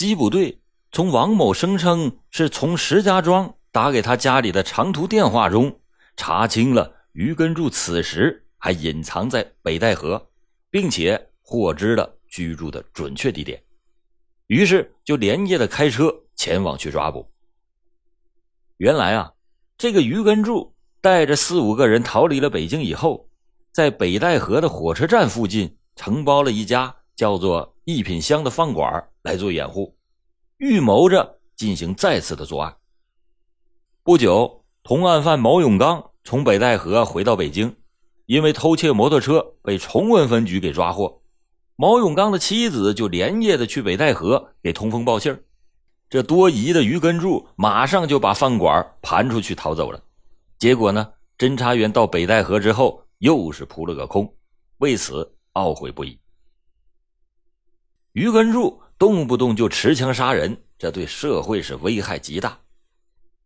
缉捕队从王某声称是从石家庄打给他家里的长途电话中查清了于根柱此时还隐藏在北戴河，并且获知了居住的准确地点，于是就连夜的开车前往去抓捕。原来啊，这个于根柱带着四五个人逃离了北京以后，在北戴河的火车站附近承包了一家叫做“一品香”的饭馆来做掩护，预谋着进行再次的作案。不久，同案犯毛永刚从北戴河回到北京，因为偷窃摩托车被崇文分局给抓获。毛永刚的妻子就连夜的去北戴河给通风报信这多疑的于根柱马上就把饭馆盘出去逃走了。结果呢，侦查员到北戴河之后又是扑了个空，为此懊悔不已。于根柱动不动就持枪杀人，这对社会是危害极大。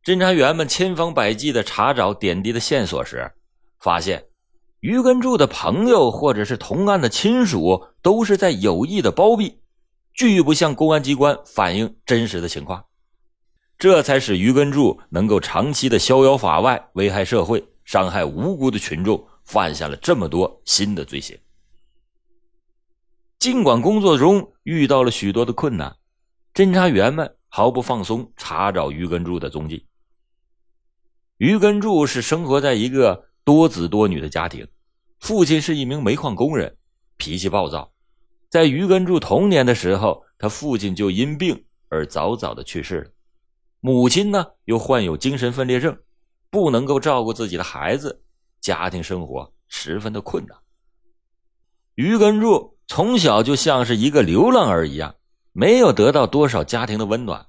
侦查员们千方百计的查找点滴的线索时，发现于根柱的朋友或者是同案的亲属都是在有意的包庇，拒不向公安机关反映真实的情况，这才使于根柱能够长期的逍遥法外，危害社会，伤害无辜的群众，犯下了这么多新的罪行。尽管工作中遇到了许多的困难，侦查员们毫不放松查找于根柱的踪迹。于根柱是生活在一个多子多女的家庭，父亲是一名煤矿工人，脾气暴躁。在于根柱童年的时候，他父亲就因病而早早的去世了，母亲呢又患有精神分裂症，不能够照顾自己的孩子，家庭生活十分的困难。于根柱从小就像是一个流浪儿一样，没有得到多少家庭的温暖。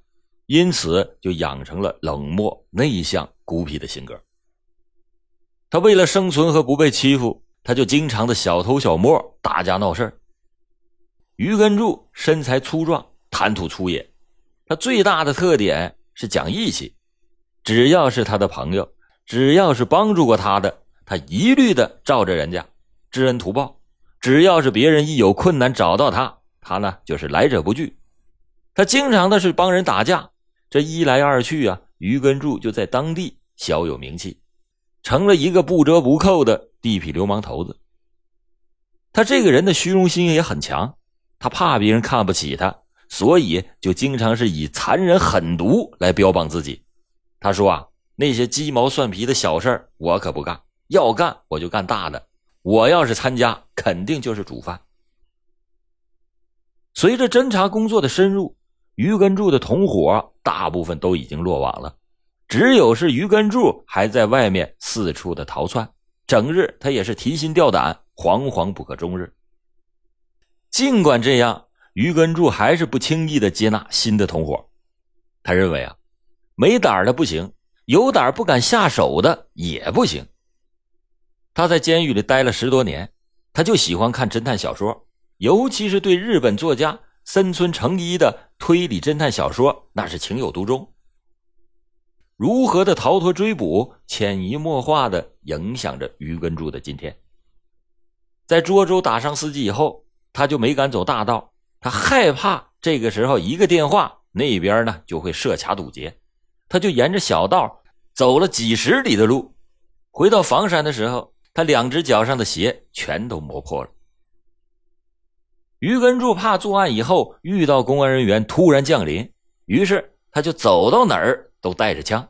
因此，就养成了冷漠、内向、孤僻的性格。他为了生存和不被欺负，他就经常的小偷小摸、打架闹事儿于根柱身材粗壮，谈吐粗野，他最大的特点是讲义气。只要是他的朋友，只要是帮助过他的，他一律的罩着人家，知恩图报。只要是别人一有困难找到他，他呢就是来者不拒。他经常的是帮人打架。这一来二去啊，于根柱就在当地小有名气，成了一个不折不扣的地痞流氓头子。他这个人的虚荣心也很强，他怕别人看不起他，所以就经常是以残忍狠毒来标榜自己。他说啊，那些鸡毛蒜皮的小事我可不干，要干我就干大的。我要是参加，肯定就是主犯。随着侦查工作的深入。于根柱的同伙大部分都已经落网了，只有是于根柱还在外面四处的逃窜，整日他也是提心吊胆，惶惶不可终日。尽管这样，于根柱还是不轻易的接纳新的同伙。他认为啊，没胆的不行，有胆不敢下手的也不行。他在监狱里待了十多年，他就喜欢看侦探小说，尤其是对日本作家。森村诚一的推理侦探小说那是情有独钟。如何的逃脱追捕，潜移默化的影响着于根柱的今天。在涿州打伤司机以后，他就没敢走大道，他害怕这个时候一个电话，那边呢就会设卡堵截，他就沿着小道走了几十里的路。回到房山的时候，他两只脚上的鞋全都磨破了。于根柱怕作案以后遇到公安人员突然降临，于是他就走到哪儿都带着枪。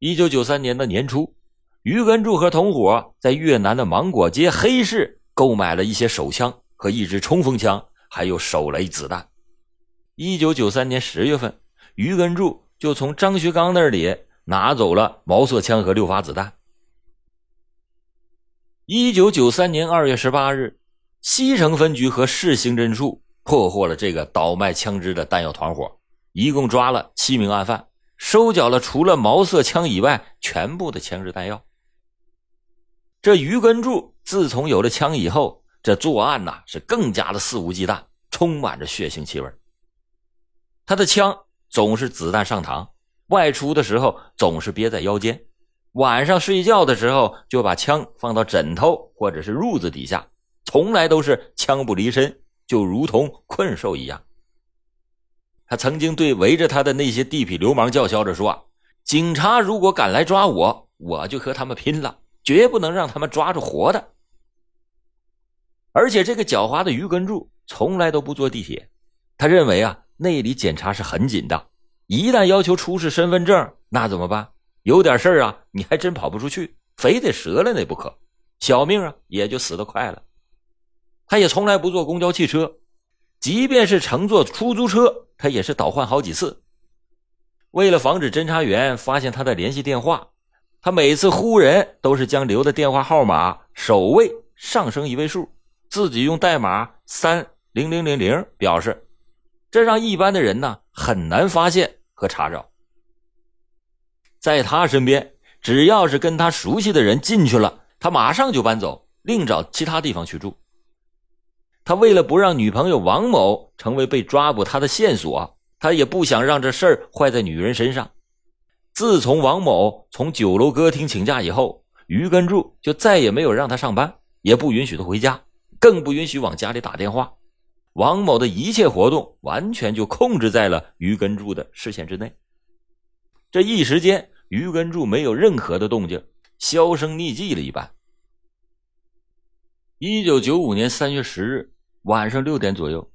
一九九三年的年初，于根柱和同伙在越南的芒果街黑市购买了一些手枪和一支冲锋枪，还有手雷子弹。一九九三年十月份，于根柱就从张学刚那里拿走了毛瑟枪和六发子弹。一九九三年二月十八日。西城分局和市刑侦处破获了这个倒卖枪支的弹药团伙，一共抓了七名案犯，收缴了除了毛瑟枪以外全部的枪支弹药。这于根柱自从有了枪以后，这作案呐是更加的肆无忌惮，充满着血腥气味。他的枪总是子弹上膛，外出的时候总是憋在腰间，晚上睡觉的时候就把枪放到枕头或者是褥子底下。从来都是枪不离身，就如同困兽一样。他曾经对围着他的那些地痞流氓叫嚣着说：“警察如果敢来抓我，我就和他们拼了，绝不能让他们抓住活的。”而且这个狡猾的于根柱从来都不坐地铁，他认为啊，那里检查是很紧的，一旦要求出示身份证，那怎么办？有点事儿啊，你还真跑不出去，非得折了那不可，小命啊也就死得快了。他也从来不坐公交汽车，即便是乘坐出租车，他也是倒换好几次。为了防止侦查员发现他的联系电话，他每次呼人都是将留的电话号码首位上升一位数。自己用代码三零零零零表示，这让一般的人呢很难发现和查找。在他身边，只要是跟他熟悉的人进去了，他马上就搬走，另找其他地方去住。他为了不让女朋友王某成为被抓捕他的线索，他也不想让这事儿坏在女人身上。自从王某从酒楼歌厅请假以后，于根柱就再也没有让他上班，也不允许他回家。更不允许往家里打电话，王某的一切活动完全就控制在了于根柱的视线之内。这一时间，于根柱没有任何的动静，销声匿迹了一般。一九九五年三月十日晚上六点左右，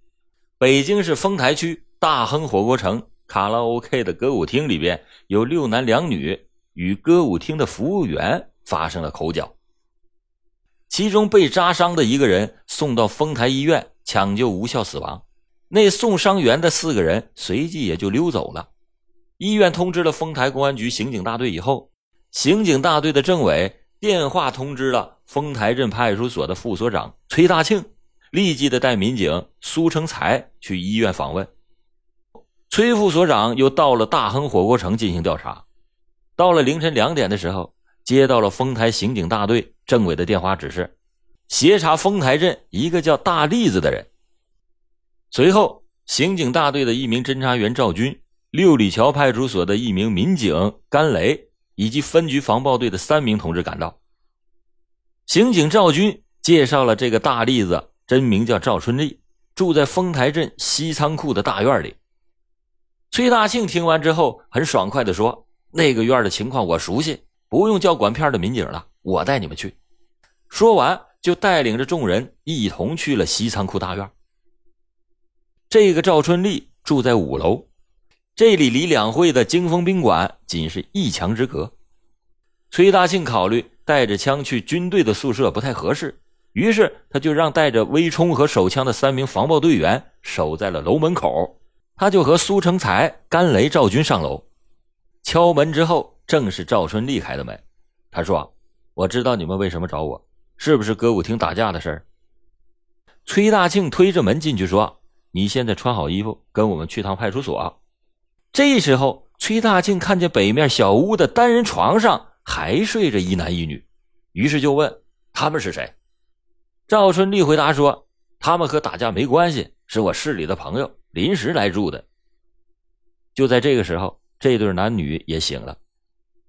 北京市丰台区大亨火锅城卡拉 OK 的歌舞厅里边，有六男两女与歌舞厅的服务员发生了口角。其中被扎伤的一个人送到丰台医院抢救无效死亡，那送伤员的四个人随即也就溜走了。医院通知了丰台公安局刑警大队以后，刑警大队的政委电话通知了丰台镇派出所的副所长崔大庆，立即的带民警苏成才去医院访问。崔副所长又到了大亨火锅城进行调查，到了凌晨两点的时候。接到了丰台刑警大队政委的电话指示，协查丰台镇一个叫大栗子的人。随后，刑警大队的一名侦查员赵军、六里桥派出所的一名民警甘雷以及分局防暴队的三名同志赶到。刑警赵军介绍了这个大栗子，真名叫赵春丽，住在丰台镇西仓库的大院里。崔大庆听完之后，很爽快地说：“那个院的情况我熟悉。”不用叫管片的民警了，我带你们去。说完，就带领着众人一同去了西仓库大院。这个赵春丽住在五楼，这里离两会的金丰宾馆仅是一墙之隔。崔大庆考虑带着枪去军队的宿舍不太合适，于是他就让带着微冲和手枪的三名防暴队员守在了楼门口，他就和苏成才、甘雷、赵军上楼，敲门之后。正是赵春丽开的门，他说：“我知道你们为什么找我，是不是歌舞厅打架的事？”崔大庆推着门进去说：“你现在穿好衣服，跟我们去趟派出所。”这时候，崔大庆看见北面小屋的单人床上还睡着一男一女，于是就问：“他们是谁？”赵春丽回答说：“他们和打架没关系，是我市里的朋友，临时来住的。”就在这个时候，这对男女也醒了。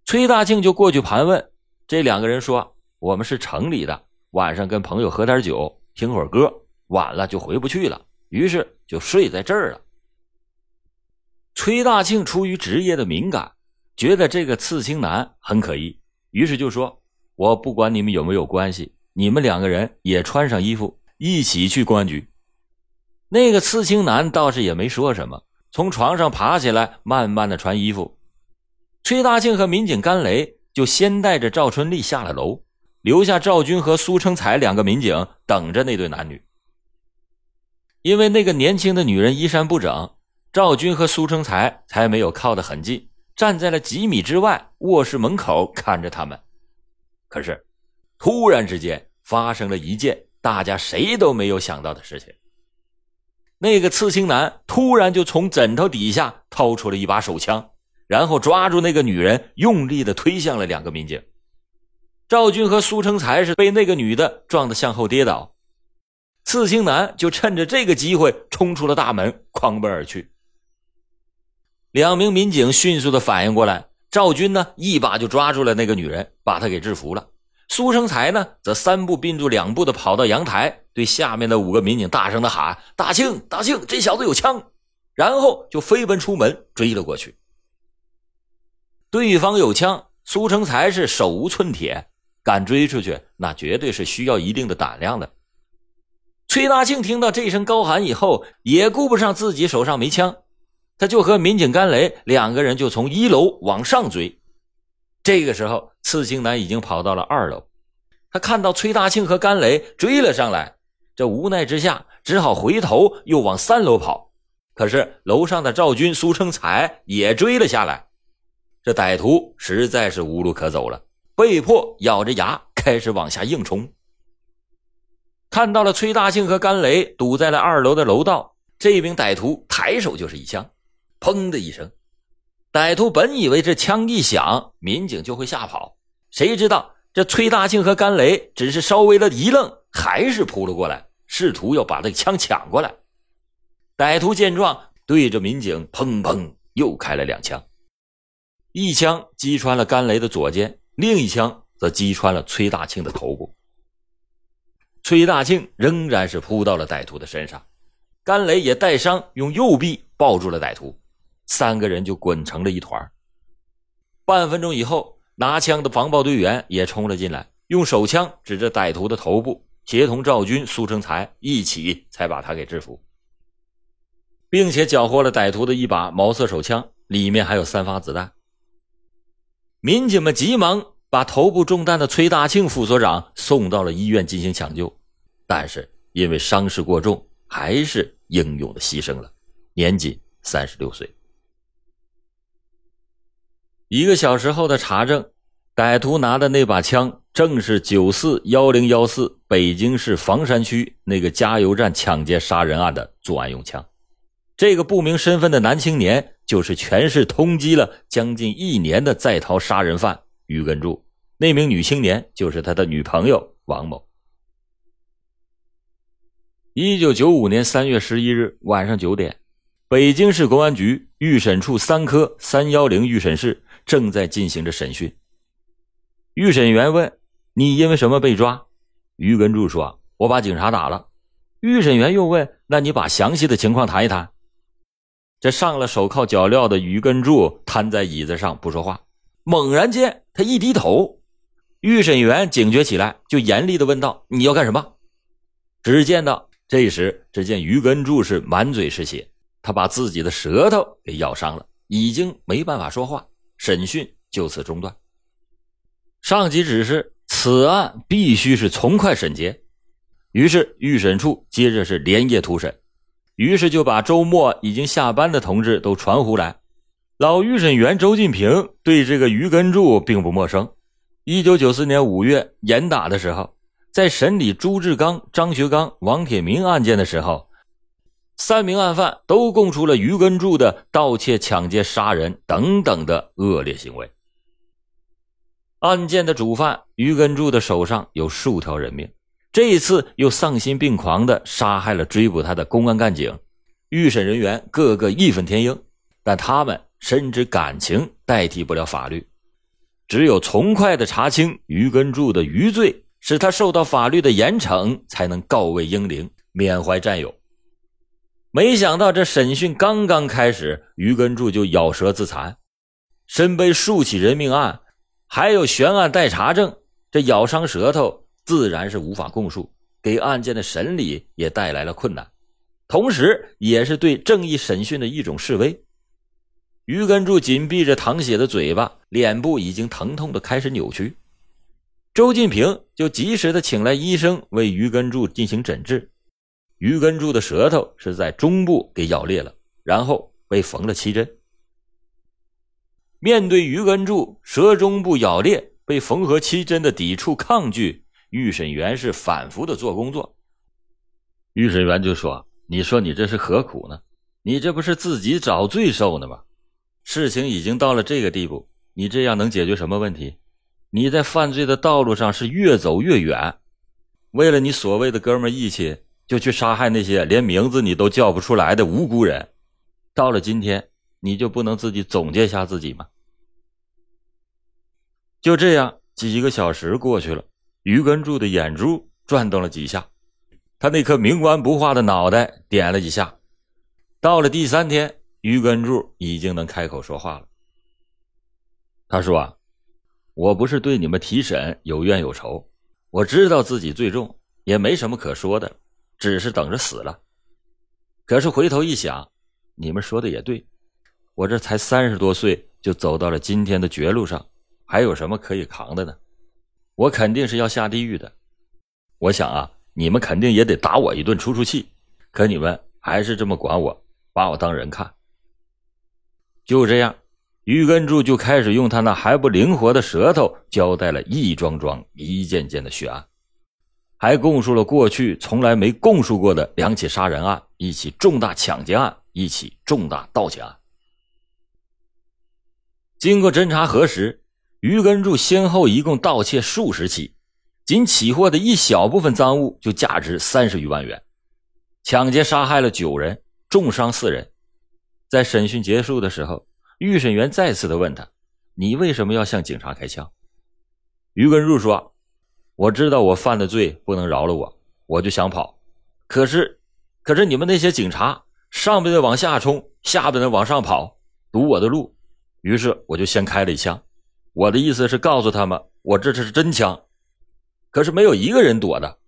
崔大庆就过去盘问，这两个人说：“我们是城里的，晚上跟朋友喝点酒，听会儿歌，晚了就回不去了，于是就睡在这儿了。”崔大庆出于职业的敏感，觉得这个刺青男很可疑，于是就说：“我不管你们有没有关系，你们两个人也穿上衣服，一起去公安局。”那个刺青男倒是也没说什么，从床上爬起来，慢慢的穿衣服。崔大庆和民警甘雷就先带着赵春丽下了楼，留下赵军和苏成才两个民警等着那对男女。因为那个年轻的女人衣衫不整，赵军和苏成才才没有靠得很近，站在了几米之外卧室门口看着他们。可是，突然之间发生了一件大家谁都没有想到的事情：那个刺青男突然就从枕头底下掏出了一把手枪。然后抓住那个女人，用力的推向了两个民警。赵军和苏成才是被那个女的撞得向后跌倒，刺青男就趁着这个机会冲出了大门，狂奔而去。两名民警迅速的反应过来，赵军呢一把就抓住了那个女人，把她给制服了。苏成才呢则三步并作两步的跑到阳台，对下面的五个民警大声的喊：“大庆，大庆，这小子有枪！”然后就飞奔出门追了过去。对方有枪，苏成才是手无寸铁，敢追出去，那绝对是需要一定的胆量的。崔大庆听到这声高喊以后，也顾不上自己手上没枪，他就和民警甘雷两个人就从一楼往上追。这个时候，刺青男已经跑到了二楼，他看到崔大庆和甘雷追了上来，这无奈之下只好回头又往三楼跑。可是楼上的赵军、苏成才也追了下来，这歹徒实在是无路可走了，被迫咬着牙开始往下硬冲。看到了崔大庆和甘雷堵在了二楼的楼道，这名歹徒抬手就是一枪，砰的一声，歹徒本以为这枪一响，民警就会吓跑，谁知道这崔大庆和甘雷只是稍微的一愣，还是扑了过来，试图要把这枪抢过来。歹徒见状，对着民警砰砰又开了两枪，一枪击穿了甘雷的左肩，另一枪则击穿了崔大庆的头部。崔大庆仍然是扑到了歹徒的身上，甘雷也带伤，用右臂抱住了歹徒，三个人就滚成了一团。半分钟以后，拿枪的防暴队员也冲了进来，用手枪指着歹徒的头部，协同赵军、苏成才一起才把他给制服。并且缴获了歹徒的一把毛瑟手枪，里面还有三发子弹。民警们急忙把头部中弹的崔大庆副所长送到了医院进行抢救，但是因为伤势过重，还是英勇的牺牲了，年仅三十六岁。一个小时后的查证，歹徒拿的那把枪正是九四幺零幺四北京市房山区那个加油站抢劫杀人案的作案用枪。这个不明身份的男青年，就是全市通缉了将近一年的在逃杀人犯于根柱。那名女青年就是他的女朋友王某。一九九五年三月十一日晚上九点，北京市公安局预审处三科三幺零预审室正在进行着审讯。预审员问：“你因为什么被抓？”于根柱说：“我把警察打了。”预审员又问：“那你把详细的情况谈一谈？”这上了手铐脚镣的于根柱瘫在椅子上不说话。猛然间，他一低头，预审员警觉起来，就严厉的问道：“你要干什么？”只见到这时，只见于根柱是满嘴是血，他把自己的舌头给咬伤了，已经没办法说话。审讯就此中断。上级指示，此案必须是从快审结。于是预审处接着是连夜突审。于是就把周末已经下班的同志都传呼来。老预审员周进平对这个于根柱并不陌生。一九九四年五月严打的时候，在审理朱志刚、张学刚、王铁明案件的时候，三名案犯都供出了于根柱的盗窃、抢劫、杀人等等的恶劣行为。案件的主犯于根柱的手上有数条人命。这一次又丧心病狂地杀害了追捕他的公安干警，预审人员个个义愤填膺，但他们深知感情代替不了法律，只有从快的查清于根柱的余罪，使他受到法律的严惩，才能告慰英灵，缅怀战友。没想到这审讯刚刚开始，于根柱就咬舌自残，身背数起人命案，还有悬案待查证，这咬伤舌头。自然是无法供述，给案件的审理也带来了困难，同时也是对正义审讯的一种示威。于根柱紧闭着淌血的嘴巴，脸部已经疼痛的开始扭曲。周进平就及时的请来医生为于根柱进行诊治。于根柱的舌头是在中部给咬裂了，然后被缝了七针。面对于根柱舌中部咬裂、被缝合七针的抵触抗拒。预审员是反复的做工作，预审员就说：“你说你这是何苦呢？你这不是自己找罪受呢吗？事情已经到了这个地步，你这样能解决什么问题？你在犯罪的道路上是越走越远。为了你所谓的哥们义气，就去杀害那些连名字你都叫不出来的无辜人。到了今天，你就不能自己总结一下自己吗？”就这样，几个小时过去了。于根柱的眼珠转动了几下，他那颗冥顽不化的脑袋点了几下，到了第三天，于根柱已经能开口说话了。他说：“啊，我不是对你们提审有怨有仇，我知道自己罪重，也没什么可说的，只是等着死了。可是回头一想，你们说的也对，我这才三十多岁就走到了今天的绝路上，还有什么可以扛的呢？我肯定是要下地狱的。我想啊，你们肯定也得打我一顿出出气，可你们还是这么管我，把我当人看。就这样。”于根柱就开始用他那还不灵活的舌头交代了一桩桩、一件件的血案，还供述了过去从来没供述过的两起杀人案、一起重大抢劫案、一起重大盗窃案。经过侦查核实，于根柱先后一共盗窃数十起，仅起获的一小部分赃物就价值三十余万元，抢劫杀害了九人，重伤四人。在审讯结束的时候。预审员再次的问他：“你为什么要向警察开枪？”于根柱说：“我知道我犯的罪不能饶了我，我就想跑。可是，可是你们那些警察上边的往下冲，下边的往上跑，堵我的路。于是我就先开了一枪。我的意思是告诉他们，我这是真枪。可是没有一个人躲的。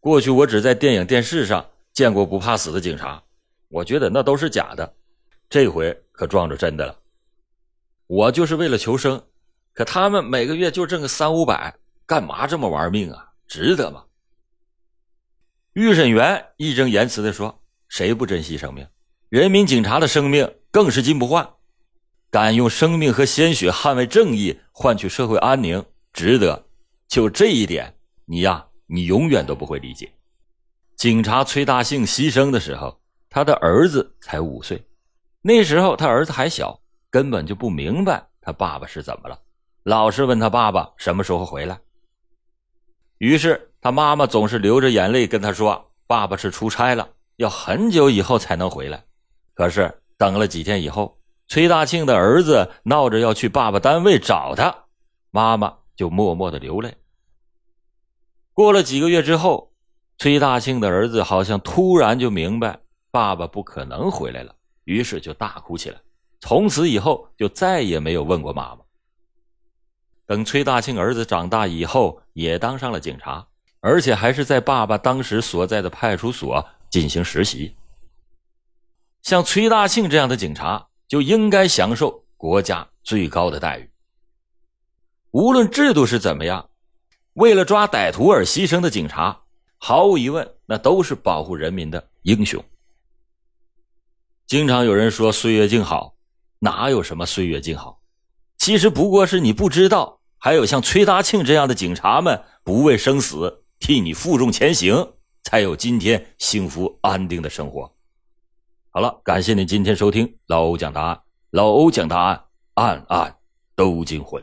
过去我只在电影、电视上见过不怕死的警察，我觉得那都是假的。这回。”可撞着真的了，我就是为了求生，可他们每个月就挣个三五百，干嘛这么玩命啊？值得吗？预审员义正言辞的说：“谁不珍惜生命？人民警察的生命更是金不换，敢用生命和鲜血捍卫正义，换取社会安宁，值得。就这一点，你呀，你永远都不会理解。警察崔大庆牺牲的时候，他的儿子才五岁。”那时候他儿子还小，根本就不明白他爸爸是怎么了，老是问他爸爸什么时候回来。于是他妈妈总是流着眼泪跟他说：“爸爸是出差了，要很久以后才能回来。”可是等了几天以后，崔大庆的儿子闹着要去爸爸单位找他，妈妈就默默的流泪。过了几个月之后，崔大庆的儿子好像突然就明白爸爸不可能回来了。于是就大哭起来，从此以后就再也没有问过妈妈。等崔大庆儿子长大以后，也当上了警察，而且还是在爸爸当时所在的派出所进行实习。像崔大庆这样的警察，就应该享受国家最高的待遇。无论制度是怎么样，为了抓歹徒而牺牲的警察，毫无疑问，那都是保护人民的英雄。经常有人说岁月静好，哪有什么岁月静好？其实不过是你不知道，还有像崔大庆这样的警察们不畏生死，替你负重前行，才有今天幸福安定的生活。好了，感谢您今天收听老欧讲答案，老欧讲答案，案案都惊魂。